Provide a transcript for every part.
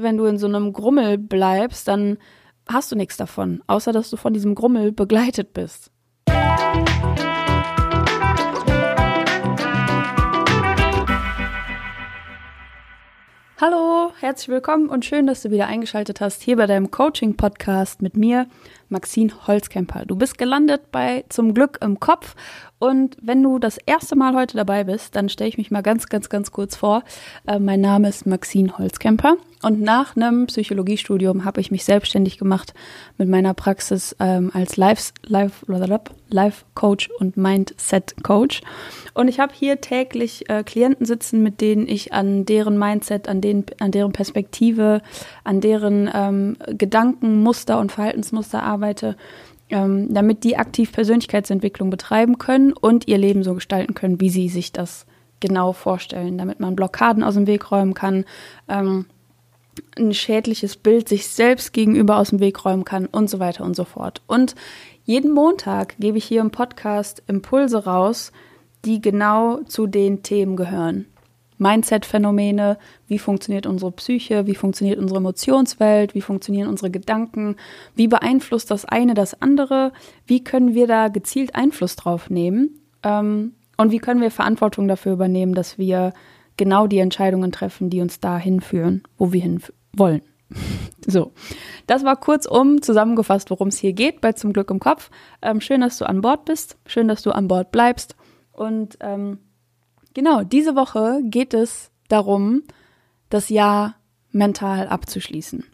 Wenn du in so einem Grummel bleibst, dann hast du nichts davon, außer dass du von diesem Grummel begleitet bist. Hallo, herzlich willkommen und schön, dass du wieder eingeschaltet hast hier bei deinem Coaching-Podcast mit mir, Maxine Holzkemper. Du bist gelandet bei Zum Glück im Kopf und wenn du das erste Mal heute dabei bist, dann stelle ich mich mal ganz, ganz, ganz kurz vor. Äh, mein Name ist Maxine Holzkemper und nach einem Psychologiestudium habe ich mich selbstständig gemacht mit meiner Praxis ähm, als Life, Life, Life Coach und Mindset Coach. Und ich habe hier täglich äh, Klienten sitzen, mit denen ich an deren Mindset, an, den, an deren Perspektive, an deren ähm, Gedankenmuster und Verhaltensmuster arbeite ähm, damit die aktiv Persönlichkeitsentwicklung betreiben können und ihr Leben so gestalten können, wie sie sich das genau vorstellen, damit man Blockaden aus dem Weg räumen kann, ähm, ein schädliches Bild sich selbst gegenüber aus dem Weg räumen kann und so weiter und so fort. Und jeden Montag gebe ich hier im Podcast Impulse raus, die genau zu den Themen gehören. Mindset-Phänomene, wie funktioniert unsere Psyche, wie funktioniert unsere Emotionswelt, wie funktionieren unsere Gedanken, wie beeinflusst das eine das andere, wie können wir da gezielt Einfluss drauf nehmen ähm, und wie können wir Verantwortung dafür übernehmen, dass wir genau die Entscheidungen treffen, die uns dahin führen, wo wir hin wollen. So, das war kurzum zusammengefasst, worum es hier geht bei Zum Glück im Kopf. Ähm, schön, dass du an Bord bist, schön, dass du an Bord bleibst und ähm, Genau, diese Woche geht es darum, das Jahr mental abzuschließen.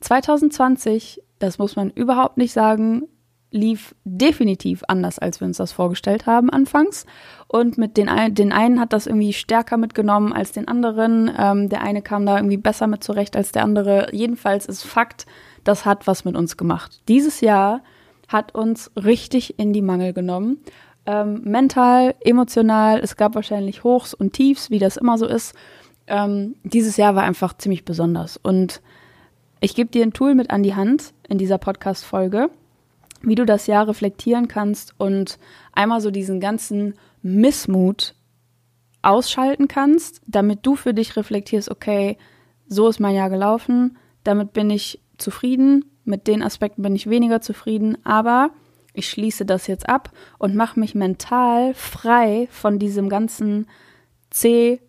2020, das muss man überhaupt nicht sagen, lief definitiv anders, als wir uns das vorgestellt haben anfangs. Und mit den, den einen hat das irgendwie stärker mitgenommen als den anderen. Ähm, der eine kam da irgendwie besser mit zurecht als der andere. Jedenfalls ist Fakt, das hat was mit uns gemacht. Dieses Jahr hat uns richtig in die Mangel genommen ähm, mental, emotional. Es gab wahrscheinlich Hochs und Tiefs, wie das immer so ist. Ähm, dieses Jahr war einfach ziemlich besonders. Und ich gebe dir ein Tool mit an die Hand in dieser Podcast-Folge, wie du das Jahr reflektieren kannst und einmal so diesen ganzen Missmut ausschalten kannst, damit du für dich reflektierst, okay, so ist mein Jahr gelaufen, damit bin ich zufrieden, mit den Aspekten bin ich weniger zufrieden, aber ich schließe das jetzt ab und mache mich mental frei von diesem ganzen C-Missmut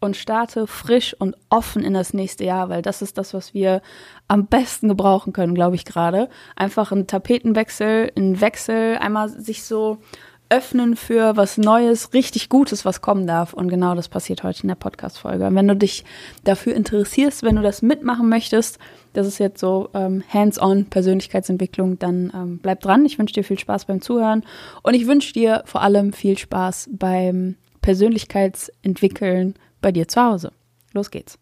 und starte frisch und offen in das nächste Jahr, weil das ist das, was wir am besten gebrauchen können, glaube ich gerade. Einfach ein Tapetenwechsel, ein Wechsel, einmal sich so öffnen für was Neues, richtig Gutes, was kommen darf. Und genau das passiert heute in der Podcast-Folge. Wenn du dich dafür interessierst, wenn du das mitmachen möchtest, das ist jetzt so ähm, hands-on Persönlichkeitsentwicklung, dann ähm, bleib dran. Ich wünsche dir viel Spaß beim Zuhören und ich wünsche dir vor allem viel Spaß beim Persönlichkeitsentwickeln bei dir zu Hause. Los geht's.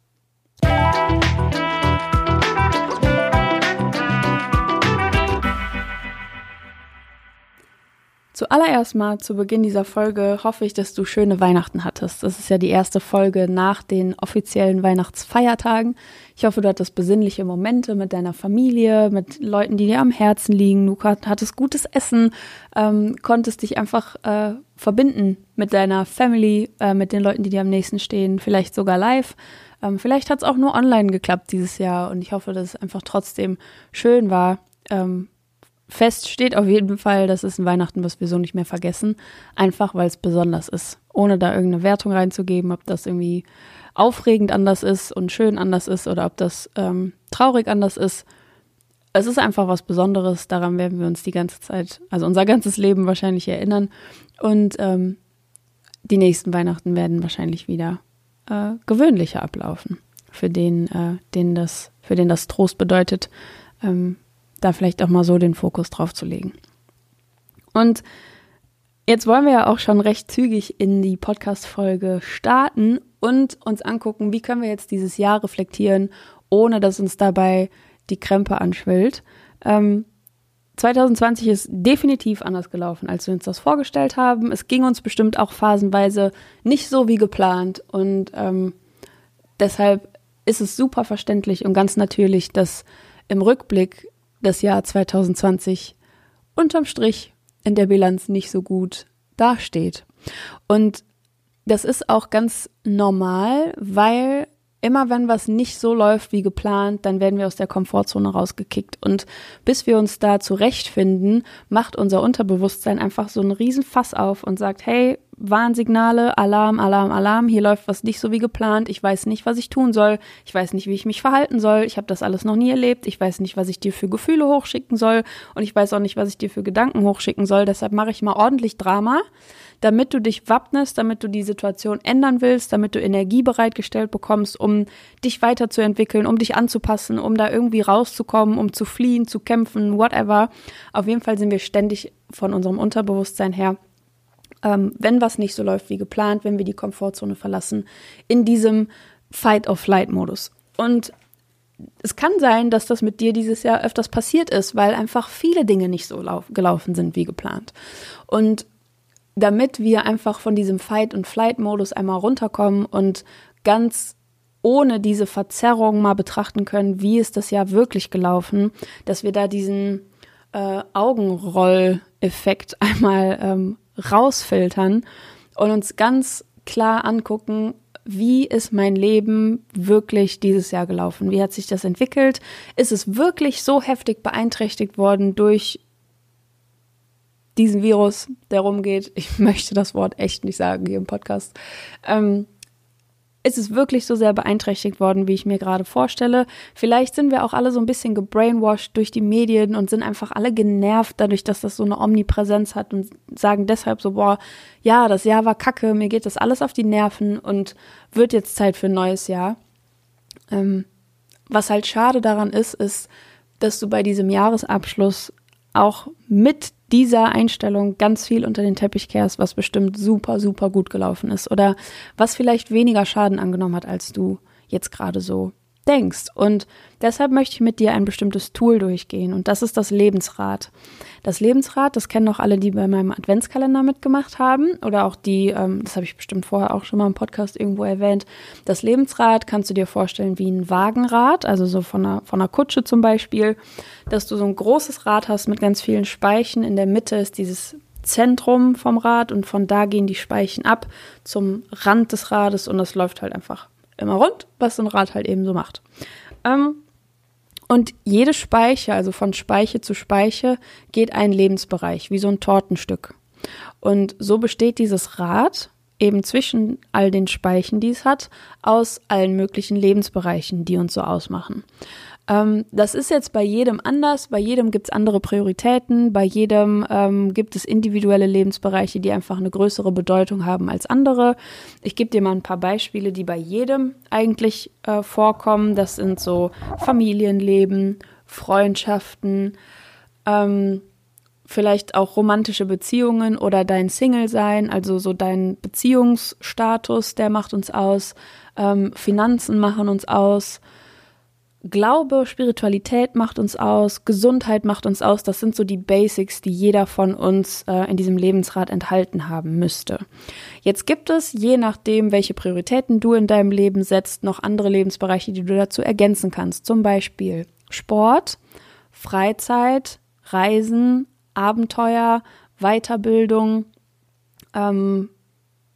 Zuallererst mal zu Beginn dieser Folge hoffe ich, dass du schöne Weihnachten hattest. Das ist ja die erste Folge nach den offiziellen Weihnachtsfeiertagen. Ich hoffe, du hattest besinnliche Momente mit deiner Familie, mit Leuten, die dir am Herzen liegen. Du hattest gutes Essen, ähm, konntest dich einfach äh, verbinden mit deiner Family, äh, mit den Leuten, die dir am nächsten stehen, vielleicht sogar live. Ähm, vielleicht hat es auch nur online geklappt dieses Jahr und ich hoffe, dass es einfach trotzdem schön war. Ähm, Fest steht auf jeden Fall, das ist ein Weihnachten, was wir so nicht mehr vergessen. Einfach weil es besonders ist. Ohne da irgendeine Wertung reinzugeben, ob das irgendwie aufregend anders ist und schön anders ist oder ob das ähm, traurig anders ist. Es ist einfach was Besonderes, daran werden wir uns die ganze Zeit, also unser ganzes Leben wahrscheinlich erinnern. Und ähm, die nächsten Weihnachten werden wahrscheinlich wieder äh, gewöhnlicher ablaufen. Für den, äh, den das, für den das Trost bedeutet, ähm, da vielleicht auch mal so den Fokus drauf zu legen. Und jetzt wollen wir ja auch schon recht zügig in die Podcast-Folge starten und uns angucken, wie können wir jetzt dieses Jahr reflektieren, ohne dass uns dabei die Krempe anschwillt. Ähm, 2020 ist definitiv anders gelaufen, als wir uns das vorgestellt haben. Es ging uns bestimmt auch phasenweise nicht so wie geplant und ähm, deshalb ist es super verständlich und ganz natürlich, dass im Rückblick das Jahr 2020 unterm Strich in der Bilanz nicht so gut dasteht. Und das ist auch ganz normal, weil Immer wenn was nicht so läuft wie geplant, dann werden wir aus der Komfortzone rausgekickt. Und bis wir uns da zurechtfinden, macht unser Unterbewusstsein einfach so einen riesen Fass auf und sagt, hey, Warnsignale, Alarm, Alarm, Alarm, hier läuft was nicht so wie geplant, ich weiß nicht, was ich tun soll, ich weiß nicht, wie ich mich verhalten soll, ich habe das alles noch nie erlebt, ich weiß nicht, was ich dir für Gefühle hochschicken soll. Und ich weiß auch nicht, was ich dir für Gedanken hochschicken soll, deshalb mache ich mal ordentlich Drama, damit du dich wappnest, damit du die Situation ändern willst, damit du Energie bereitgestellt bekommst, um dich weiterzuentwickeln, um dich anzupassen, um da irgendwie rauszukommen, um zu fliehen, zu kämpfen, whatever. Auf jeden Fall sind wir ständig von unserem Unterbewusstsein her ähm, wenn was nicht so läuft wie geplant, wenn wir die Komfortzone verlassen, in diesem Fight-of-Flight-Modus. Und es kann sein, dass das mit dir dieses Jahr öfters passiert ist, weil einfach viele Dinge nicht so gelaufen sind wie geplant. Und damit wir einfach von diesem Fight- und Flight-Modus einmal runterkommen und ganz ohne diese Verzerrung mal betrachten können, wie ist das Jahr wirklich gelaufen, dass wir da diesen äh, Augenroll-Effekt einmal ähm, rausfiltern und uns ganz klar angucken, wie ist mein Leben wirklich dieses Jahr gelaufen? Wie hat sich das entwickelt? Ist es wirklich so heftig beeinträchtigt worden durch diesen Virus, der rumgeht? Ich möchte das Wort echt nicht sagen hier im Podcast. Ähm, ist es wirklich so sehr beeinträchtigt worden, wie ich mir gerade vorstelle. Vielleicht sind wir auch alle so ein bisschen gebrainwashed durch die Medien und sind einfach alle genervt dadurch, dass das so eine Omnipräsenz hat und sagen deshalb so, boah, ja, das Jahr war kacke, mir geht das alles auf die Nerven und wird jetzt Zeit für ein neues Jahr. Ähm, was halt schade daran ist, ist, dass du bei diesem Jahresabschluss auch mit dieser Einstellung ganz viel unter den Teppich kehrst, was bestimmt super, super gut gelaufen ist oder was vielleicht weniger Schaden angenommen hat, als du jetzt gerade so denkst. Und deshalb möchte ich mit dir ein bestimmtes Tool durchgehen und das ist das Lebensrad. Das Lebensrad, das kennen auch alle, die bei meinem Adventskalender mitgemacht haben oder auch die, ähm, das habe ich bestimmt vorher auch schon mal im Podcast irgendwo erwähnt. Das Lebensrad kannst du dir vorstellen wie ein Wagenrad, also so von einer, von einer Kutsche zum Beispiel, dass du so ein großes Rad hast mit ganz vielen Speichen. In der Mitte ist dieses Zentrum vom Rad und von da gehen die Speichen ab zum Rand des Rades und das läuft halt einfach immer rund, was so ein Rad halt eben so macht. Ähm, und jede Speiche, also von Speiche zu Speiche, geht ein Lebensbereich, wie so ein Tortenstück. Und so besteht dieses Rad eben zwischen all den Speichen, die es hat, aus allen möglichen Lebensbereichen, die uns so ausmachen. Ähm, das ist jetzt bei jedem anders, bei jedem gibt es andere Prioritäten, bei jedem ähm, gibt es individuelle Lebensbereiche, die einfach eine größere Bedeutung haben als andere. Ich gebe dir mal ein paar Beispiele, die bei jedem eigentlich äh, vorkommen. Das sind so Familienleben, Freundschaften, ähm, vielleicht auch romantische Beziehungen oder dein Single-Sein, also so dein Beziehungsstatus, der macht uns aus, ähm, Finanzen machen uns aus, Glaube, Spiritualität macht uns aus, Gesundheit macht uns aus. Das sind so die Basics, die jeder von uns äh, in diesem Lebensrat enthalten haben müsste. Jetzt gibt es, je nachdem, welche Prioritäten du in deinem Leben setzt, noch andere Lebensbereiche, die du dazu ergänzen kannst. Zum Beispiel Sport, Freizeit, Reisen, Abenteuer, Weiterbildung, ähm,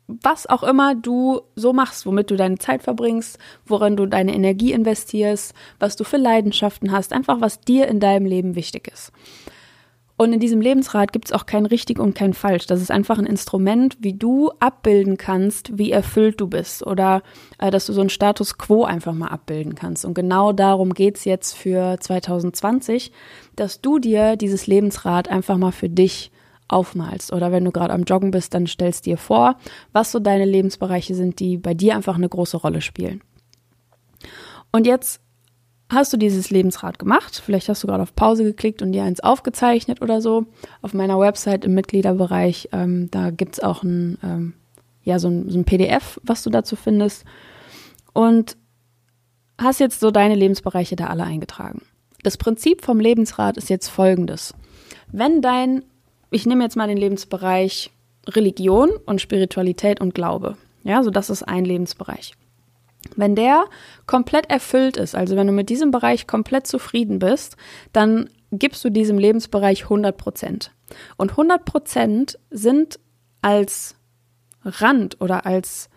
was auch immer du so machst, womit du deine Zeit verbringst, worin du deine Energie investierst, was du für Leidenschaften hast, einfach was dir in deinem Leben wichtig ist. Und in diesem Lebensrat gibt es auch kein richtig und kein falsch. Das ist einfach ein Instrument, wie du abbilden kannst, wie erfüllt du bist oder äh, dass du so einen Status quo einfach mal abbilden kannst. Und genau darum geht's jetzt für 2020, dass du dir dieses Lebensrad einfach mal für dich aufmalst. Oder wenn du gerade am Joggen bist, dann stellst dir vor, was so deine Lebensbereiche sind, die bei dir einfach eine große Rolle spielen. Und jetzt hast du dieses Lebensrad gemacht. Vielleicht hast du gerade auf Pause geklickt und dir eins aufgezeichnet oder so. Auf meiner Website im Mitgliederbereich, ähm, da gibt es auch ein, ähm, ja, so ein, so ein PDF, was du dazu findest. Und hast jetzt so deine Lebensbereiche da alle eingetragen. Das Prinzip vom Lebensrad ist jetzt folgendes. Wenn dein ich nehme jetzt mal den Lebensbereich Religion und Spiritualität und Glaube. Ja, so das ist ein Lebensbereich. Wenn der komplett erfüllt ist, also wenn du mit diesem Bereich komplett zufrieden bist, dann gibst du diesem Lebensbereich 100 Prozent. Und 100 Prozent sind als Rand oder als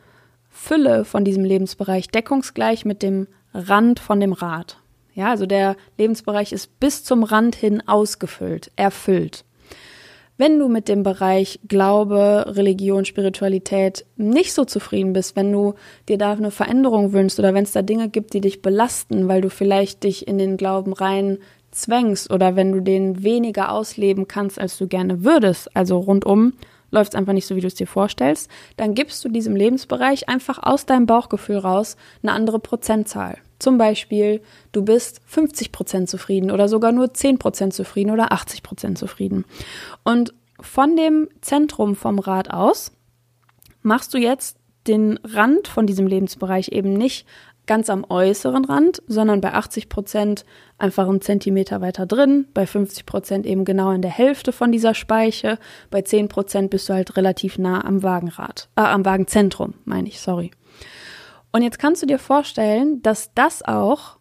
Fülle von diesem Lebensbereich deckungsgleich mit dem Rand von dem Rad. Ja, also der Lebensbereich ist bis zum Rand hin ausgefüllt, erfüllt. Wenn du mit dem Bereich Glaube, Religion, Spiritualität nicht so zufrieden bist, wenn du dir da eine Veränderung wünschst oder wenn es da Dinge gibt, die dich belasten, weil du vielleicht dich in den Glauben rein zwängst oder wenn du den weniger ausleben kannst, als du gerne würdest, also rundum läuft es einfach nicht so, wie du es dir vorstellst, dann gibst du diesem Lebensbereich einfach aus deinem Bauchgefühl raus eine andere Prozentzahl. Zum Beispiel, du bist 50 Prozent zufrieden oder sogar nur 10 Prozent zufrieden oder 80 Prozent zufrieden. Und von dem Zentrum vom Rad aus machst du jetzt den Rand von diesem Lebensbereich eben nicht ganz am äußeren Rand, sondern bei 80 Prozent einfach einen Zentimeter weiter drin, bei 50 Prozent eben genau in der Hälfte von dieser Speiche, bei 10 Prozent bist du halt relativ nah am Wagenrad, äh, am Wagenzentrum, meine ich, sorry. Und jetzt kannst du dir vorstellen, dass das auch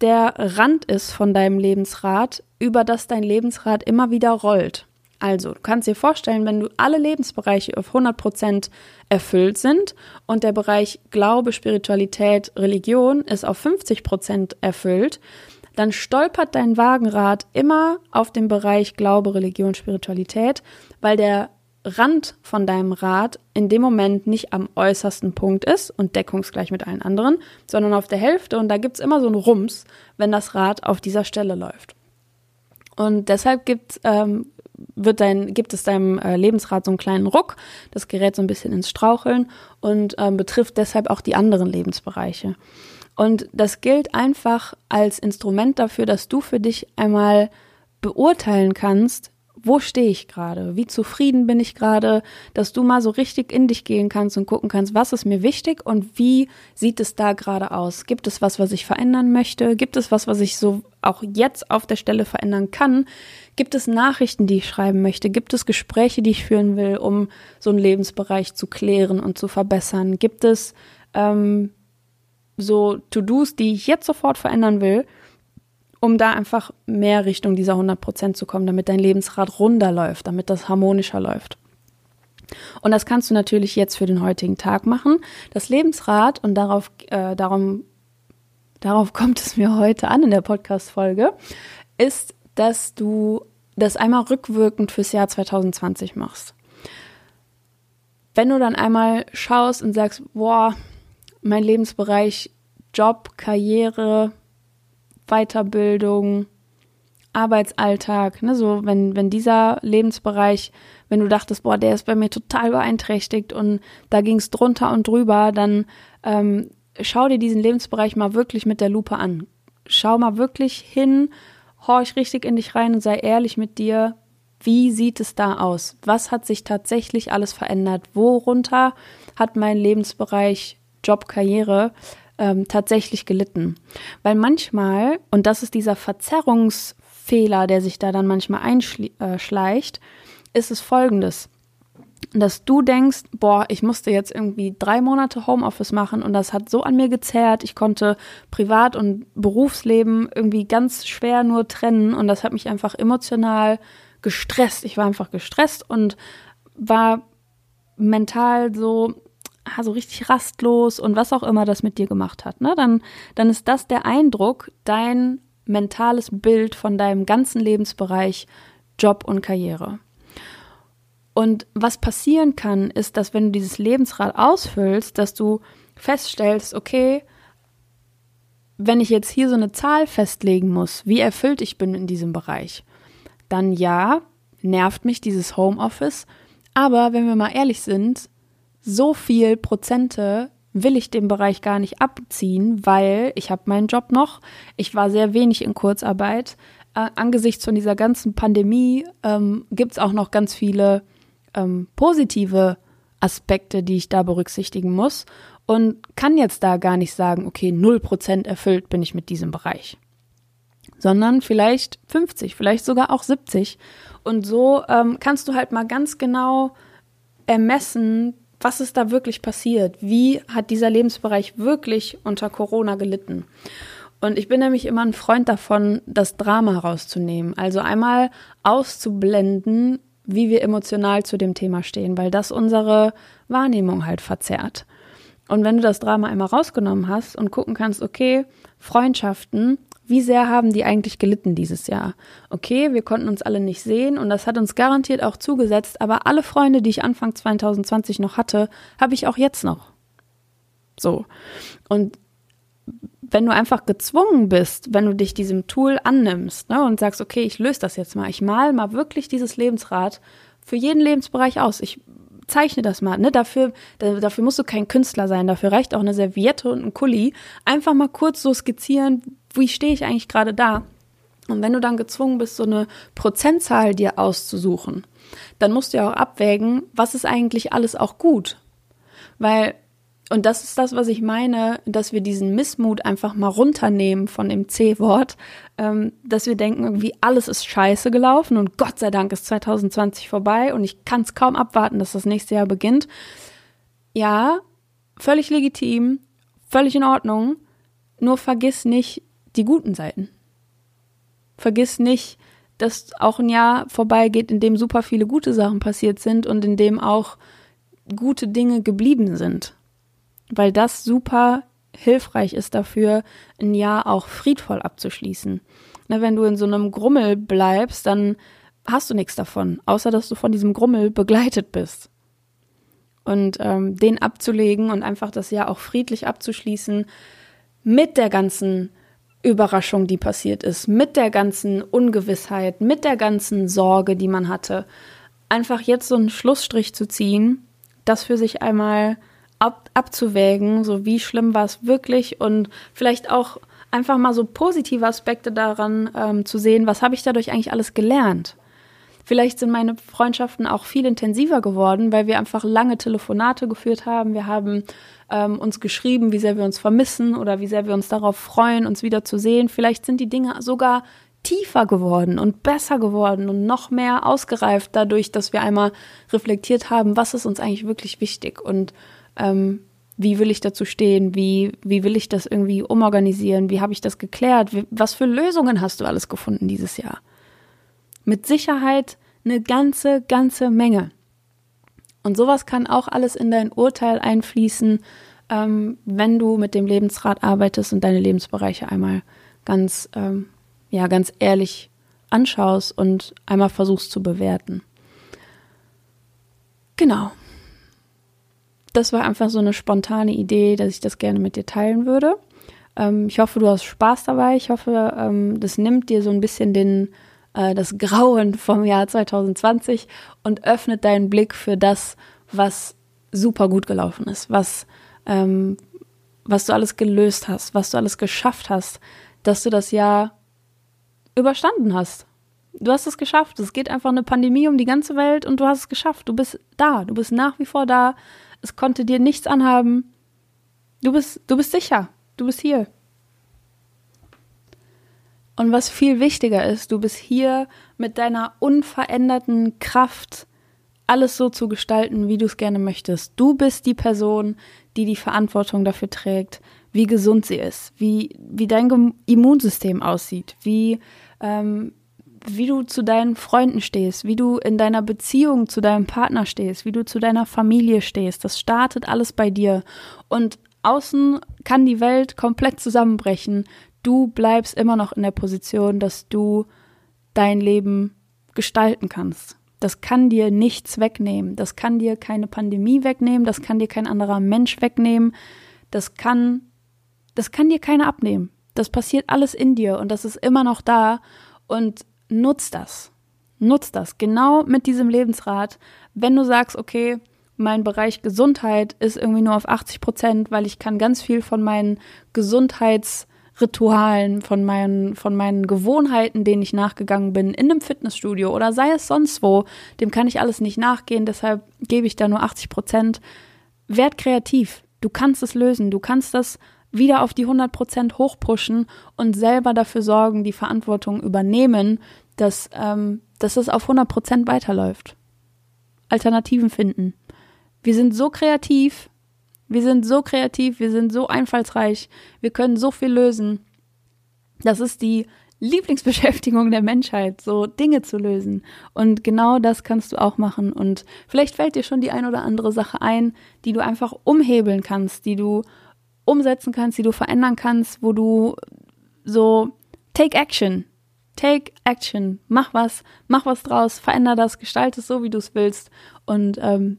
der Rand ist von deinem Lebensrad, über das dein Lebensrad immer wieder rollt. Also, du kannst dir vorstellen, wenn du alle Lebensbereiche auf 100% erfüllt sind und der Bereich Glaube, Spiritualität, Religion ist auf 50% erfüllt, dann stolpert dein Wagenrad immer auf dem Bereich Glaube, Religion, Spiritualität, weil der Rand von deinem Rad in dem Moment nicht am äußersten Punkt ist und deckungsgleich mit allen anderen, sondern auf der Hälfte und da gibt es immer so einen Rums, wenn das Rad auf dieser Stelle läuft. Und deshalb gibt, ähm, wird dein, gibt es deinem äh, Lebensrad so einen kleinen Ruck, das gerät so ein bisschen ins Straucheln und ähm, betrifft deshalb auch die anderen Lebensbereiche. Und das gilt einfach als Instrument dafür, dass du für dich einmal beurteilen kannst, wo stehe ich gerade? Wie zufrieden bin ich gerade? Dass du mal so richtig in dich gehen kannst und gucken kannst, was ist mir wichtig und wie sieht es da gerade aus? Gibt es was, was ich verändern möchte? Gibt es was, was ich so auch jetzt auf der Stelle verändern kann? Gibt es Nachrichten, die ich schreiben möchte? Gibt es Gespräche, die ich führen will, um so einen Lebensbereich zu klären und zu verbessern? Gibt es ähm, so To-Dos, die ich jetzt sofort verändern will? Um da einfach mehr Richtung dieser 100 Prozent zu kommen, damit dein Lebensrad runder läuft, damit das harmonischer läuft. Und das kannst du natürlich jetzt für den heutigen Tag machen. Das Lebensrad, und darauf, äh, darum, darauf kommt es mir heute an in der Podcast-Folge, ist, dass du das einmal rückwirkend fürs Jahr 2020 machst. Wenn du dann einmal schaust und sagst, boah, mein Lebensbereich Job, Karriere, Weiterbildung, Arbeitsalltag, ne, so wenn, wenn dieser Lebensbereich, wenn du dachtest, boah, der ist bei mir total beeinträchtigt und da ging es drunter und drüber, dann ähm, schau dir diesen Lebensbereich mal wirklich mit der Lupe an. Schau mal wirklich hin, horch richtig in dich rein und sei ehrlich mit dir. Wie sieht es da aus? Was hat sich tatsächlich alles verändert? Worunter hat mein Lebensbereich Job, Karriere ähm, tatsächlich gelitten. Weil manchmal, und das ist dieser Verzerrungsfehler, der sich da dann manchmal einschleicht, äh, ist es folgendes dass du denkst, boah, ich musste jetzt irgendwie drei Monate Homeoffice machen und das hat so an mir gezerrt. Ich konnte Privat- und Berufsleben irgendwie ganz schwer nur trennen und das hat mich einfach emotional gestresst. Ich war einfach gestresst und war mental so, ah, so richtig rastlos und was auch immer das mit dir gemacht hat, ne? Dann, dann ist das der Eindruck, dein mentales Bild von deinem ganzen Lebensbereich Job und Karriere. Und was passieren kann, ist, dass wenn du dieses Lebensrad ausfüllst, dass du feststellst, okay, wenn ich jetzt hier so eine Zahl festlegen muss, wie erfüllt ich bin in diesem Bereich, dann ja, nervt mich dieses Homeoffice. Aber wenn wir mal ehrlich sind, so viel Prozente will ich dem Bereich gar nicht abziehen, weil ich habe meinen Job noch. Ich war sehr wenig in Kurzarbeit. Äh, angesichts von dieser ganzen Pandemie ähm, gibt es auch noch ganz viele ähm, positive Aspekte, die ich da berücksichtigen muss und kann jetzt da gar nicht sagen, okay, 0% erfüllt bin ich mit diesem Bereich, sondern vielleicht 50, vielleicht sogar auch 70. Und so ähm, kannst du halt mal ganz genau ermessen, was ist da wirklich passiert? Wie hat dieser Lebensbereich wirklich unter Corona gelitten? Und ich bin nämlich immer ein Freund davon, das Drama rauszunehmen. Also einmal auszublenden, wie wir emotional zu dem Thema stehen, weil das unsere Wahrnehmung halt verzerrt. Und wenn du das Drama einmal rausgenommen hast und gucken kannst, okay, Freundschaften, wie sehr haben die eigentlich gelitten dieses Jahr? Okay, wir konnten uns alle nicht sehen und das hat uns garantiert auch zugesetzt, aber alle Freunde, die ich Anfang 2020 noch hatte, habe ich auch jetzt noch. So. Und wenn du einfach gezwungen bist, wenn du dich diesem Tool annimmst ne, und sagst, okay, ich löse das jetzt mal, ich mal mal wirklich dieses Lebensrad für jeden Lebensbereich aus. Ich zeichne das mal. Ne? Dafür, dafür musst du kein Künstler sein. Dafür reicht auch eine Serviette und ein Kuli. Einfach mal kurz so skizzieren, wie stehe ich eigentlich gerade da. Und wenn du dann gezwungen bist, so eine Prozentzahl dir auszusuchen, dann musst du ja auch abwägen, was ist eigentlich alles auch gut. Weil und das ist das, was ich meine, dass wir diesen Missmut einfach mal runternehmen von dem C-Wort, ähm, dass wir denken, irgendwie alles ist scheiße gelaufen und Gott sei Dank ist 2020 vorbei und ich kann es kaum abwarten, dass das nächste Jahr beginnt. Ja, völlig legitim, völlig in Ordnung, nur vergiss nicht die guten Seiten. Vergiss nicht, dass auch ein Jahr vorbeigeht, in dem super viele gute Sachen passiert sind und in dem auch gute Dinge geblieben sind weil das super hilfreich ist dafür, ein Jahr auch friedvoll abzuschließen. Ne, wenn du in so einem Grummel bleibst, dann hast du nichts davon, außer dass du von diesem Grummel begleitet bist. Und ähm, den abzulegen und einfach das Jahr auch friedlich abzuschließen mit der ganzen Überraschung, die passiert ist, mit der ganzen Ungewissheit, mit der ganzen Sorge, die man hatte. Einfach jetzt so einen Schlussstrich zu ziehen, das für sich einmal ab, abzuwägen, so wie schlimm war es wirklich und vielleicht auch einfach mal so positive Aspekte daran ähm, zu sehen, was habe ich dadurch eigentlich alles gelernt. Vielleicht sind meine Freundschaften auch viel intensiver geworden, weil wir einfach lange Telefonate geführt haben. Wir haben ähm, uns geschrieben, wie sehr wir uns vermissen oder wie sehr wir uns darauf freuen, uns wieder zu sehen. Vielleicht sind die Dinge sogar tiefer geworden und besser geworden und noch mehr ausgereift dadurch, dass wir einmal reflektiert haben, was ist uns eigentlich wirklich wichtig und ähm, wie will ich dazu stehen, wie, wie will ich das irgendwie umorganisieren, wie habe ich das geklärt, wie, was für Lösungen hast du alles gefunden dieses Jahr? Mit Sicherheit eine ganze, ganze Menge. Und sowas kann auch alles in dein Urteil einfließen, ähm, wenn du mit dem Lebensrat arbeitest und deine Lebensbereiche einmal ganz, ähm, ja, ganz ehrlich anschaust und einmal versuchst zu bewerten. Genau das war einfach so eine spontane Idee, dass ich das gerne mit dir teilen würde. Ähm, ich hoffe, du hast Spaß dabei. Ich hoffe, ähm, das nimmt dir so ein bisschen den, äh, das Grauen vom Jahr 2020 und öffnet deinen Blick für das, was super gut gelaufen ist, was, ähm, was du alles gelöst hast, was du alles geschafft hast, dass du das Jahr überstanden hast. Du hast es geschafft. Es geht einfach eine Pandemie um die ganze Welt und du hast es geschafft. Du bist da. Du bist nach wie vor da es konnte dir nichts anhaben. Du bist, du bist sicher. Du bist hier. Und was viel wichtiger ist, du bist hier mit deiner unveränderten Kraft, alles so zu gestalten, wie du es gerne möchtest. Du bist die Person, die die Verantwortung dafür trägt, wie gesund sie ist, wie, wie dein Immunsystem aussieht, wie, ähm, wie du zu deinen Freunden stehst, wie du in deiner Beziehung zu deinem Partner stehst, wie du zu deiner Familie stehst. Das startet alles bei dir. Und außen kann die Welt komplett zusammenbrechen. Du bleibst immer noch in der Position, dass du dein Leben gestalten kannst. Das kann dir nichts wegnehmen. Das kann dir keine Pandemie wegnehmen. Das kann dir kein anderer Mensch wegnehmen. Das kann, das kann dir keiner abnehmen. Das passiert alles in dir und das ist immer noch da. Und nutz das. Nutz das. Genau mit diesem Lebensrat. Wenn du sagst, okay, mein Bereich Gesundheit ist irgendwie nur auf 80 Prozent, weil ich kann ganz viel von meinen Gesundheitsritualen, von meinen, von meinen Gewohnheiten, denen ich nachgegangen bin, in einem Fitnessstudio oder sei es sonst wo, dem kann ich alles nicht nachgehen, deshalb gebe ich da nur 80 Prozent. Werd kreativ. Du kannst es lösen. Du kannst das wieder auf die 100 Prozent hochpushen und selber dafür sorgen, die Verantwortung übernehmen, dass, ähm, dass es auf 100 Prozent weiterläuft. Alternativen finden. Wir sind so kreativ, wir sind so kreativ, wir sind so einfallsreich, wir können so viel lösen. Das ist die Lieblingsbeschäftigung der Menschheit, so Dinge zu lösen. Und genau das kannst du auch machen. Und vielleicht fällt dir schon die ein oder andere Sache ein, die du einfach umhebeln kannst, die du umsetzen kannst, die du verändern kannst, wo du so take action. Take action. Mach was, mach was draus, veränder das, gestalte es so, wie du es willst und ähm,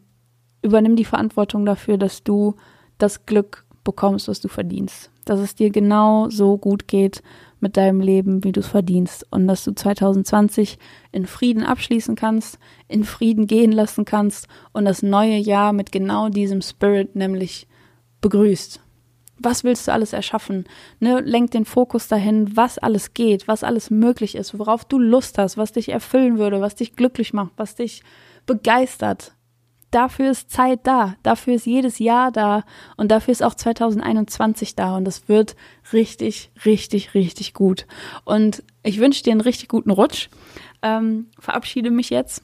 übernimm die Verantwortung dafür, dass du das Glück bekommst, was du verdienst. Dass es dir genau so gut geht mit deinem Leben, wie du es verdienst. Und dass du 2020 in Frieden abschließen kannst, in Frieden gehen lassen kannst und das neue Jahr mit genau diesem Spirit nämlich begrüßt. Was willst du alles erschaffen? Ne, lenk den Fokus dahin, was alles geht, was alles möglich ist, worauf du Lust hast, was dich erfüllen würde, was dich glücklich macht, was dich begeistert dafür ist Zeit da, dafür ist jedes Jahr da und dafür ist auch 2021 da und das wird richtig, richtig, richtig gut. Und ich wünsche dir einen richtig guten Rutsch, ähm, verabschiede mich jetzt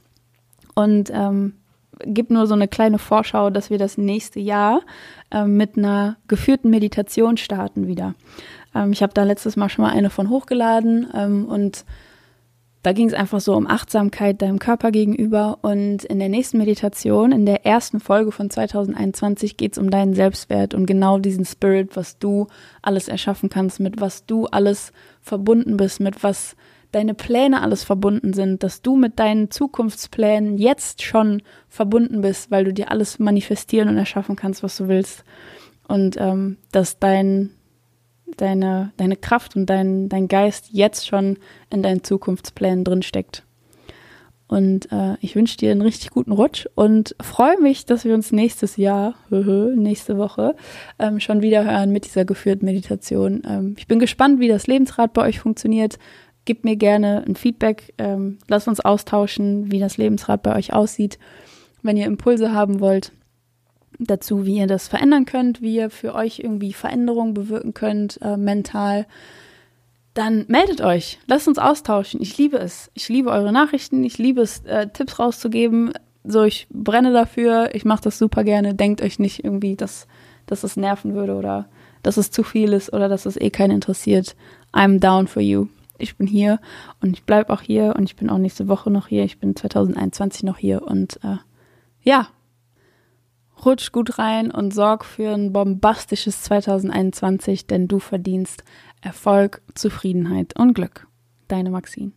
und ähm, gib nur so eine kleine Vorschau, dass wir das nächste Jahr ähm, mit einer geführten Meditation starten wieder. Ähm, ich habe da letztes Mal schon mal eine von hochgeladen ähm, und da ging es einfach so um Achtsamkeit deinem Körper gegenüber. Und in der nächsten Meditation, in der ersten Folge von 2021, geht es um deinen Selbstwert und genau diesen Spirit, was du alles erschaffen kannst, mit was du alles verbunden bist, mit was deine Pläne alles verbunden sind, dass du mit deinen Zukunftsplänen jetzt schon verbunden bist, weil du dir alles manifestieren und erschaffen kannst, was du willst. Und ähm, dass dein deine, deine Kraft und dein, dein Geist jetzt schon in deinen Zukunftsplänen drinsteckt. Und äh, ich wünsche dir einen richtig guten Rutsch und freue mich, dass wir uns nächstes Jahr, nächste Woche, ähm, schon wieder hören mit dieser geführten Meditation. Ähm, ich bin gespannt, wie das Lebensrad bei euch funktioniert. Gebt mir gerne ein Feedback. Ähm, lasst uns austauschen, wie das Lebensrad bei euch aussieht. Wenn ihr Impulse haben wollt, dazu, wie ihr das verändern könnt, wie ihr für euch irgendwie Veränderungen bewirken könnt, äh, mental, dann meldet euch. Lasst uns austauschen. Ich liebe es. Ich liebe eure Nachrichten. Ich liebe es, äh, Tipps rauszugeben. So, ich brenne dafür. Ich mache das super gerne. Denkt euch nicht irgendwie, dass, dass es nerven würde oder dass es zu viel ist oder dass es eh keinen interessiert. I'm down for you. Ich bin hier und ich bleibe auch hier und ich bin auch nächste Woche noch hier. Ich bin 2021 noch hier und äh, ja, Rutsch gut rein und sorg für ein bombastisches 2021, denn du verdienst Erfolg, Zufriedenheit und Glück. Deine Maxine.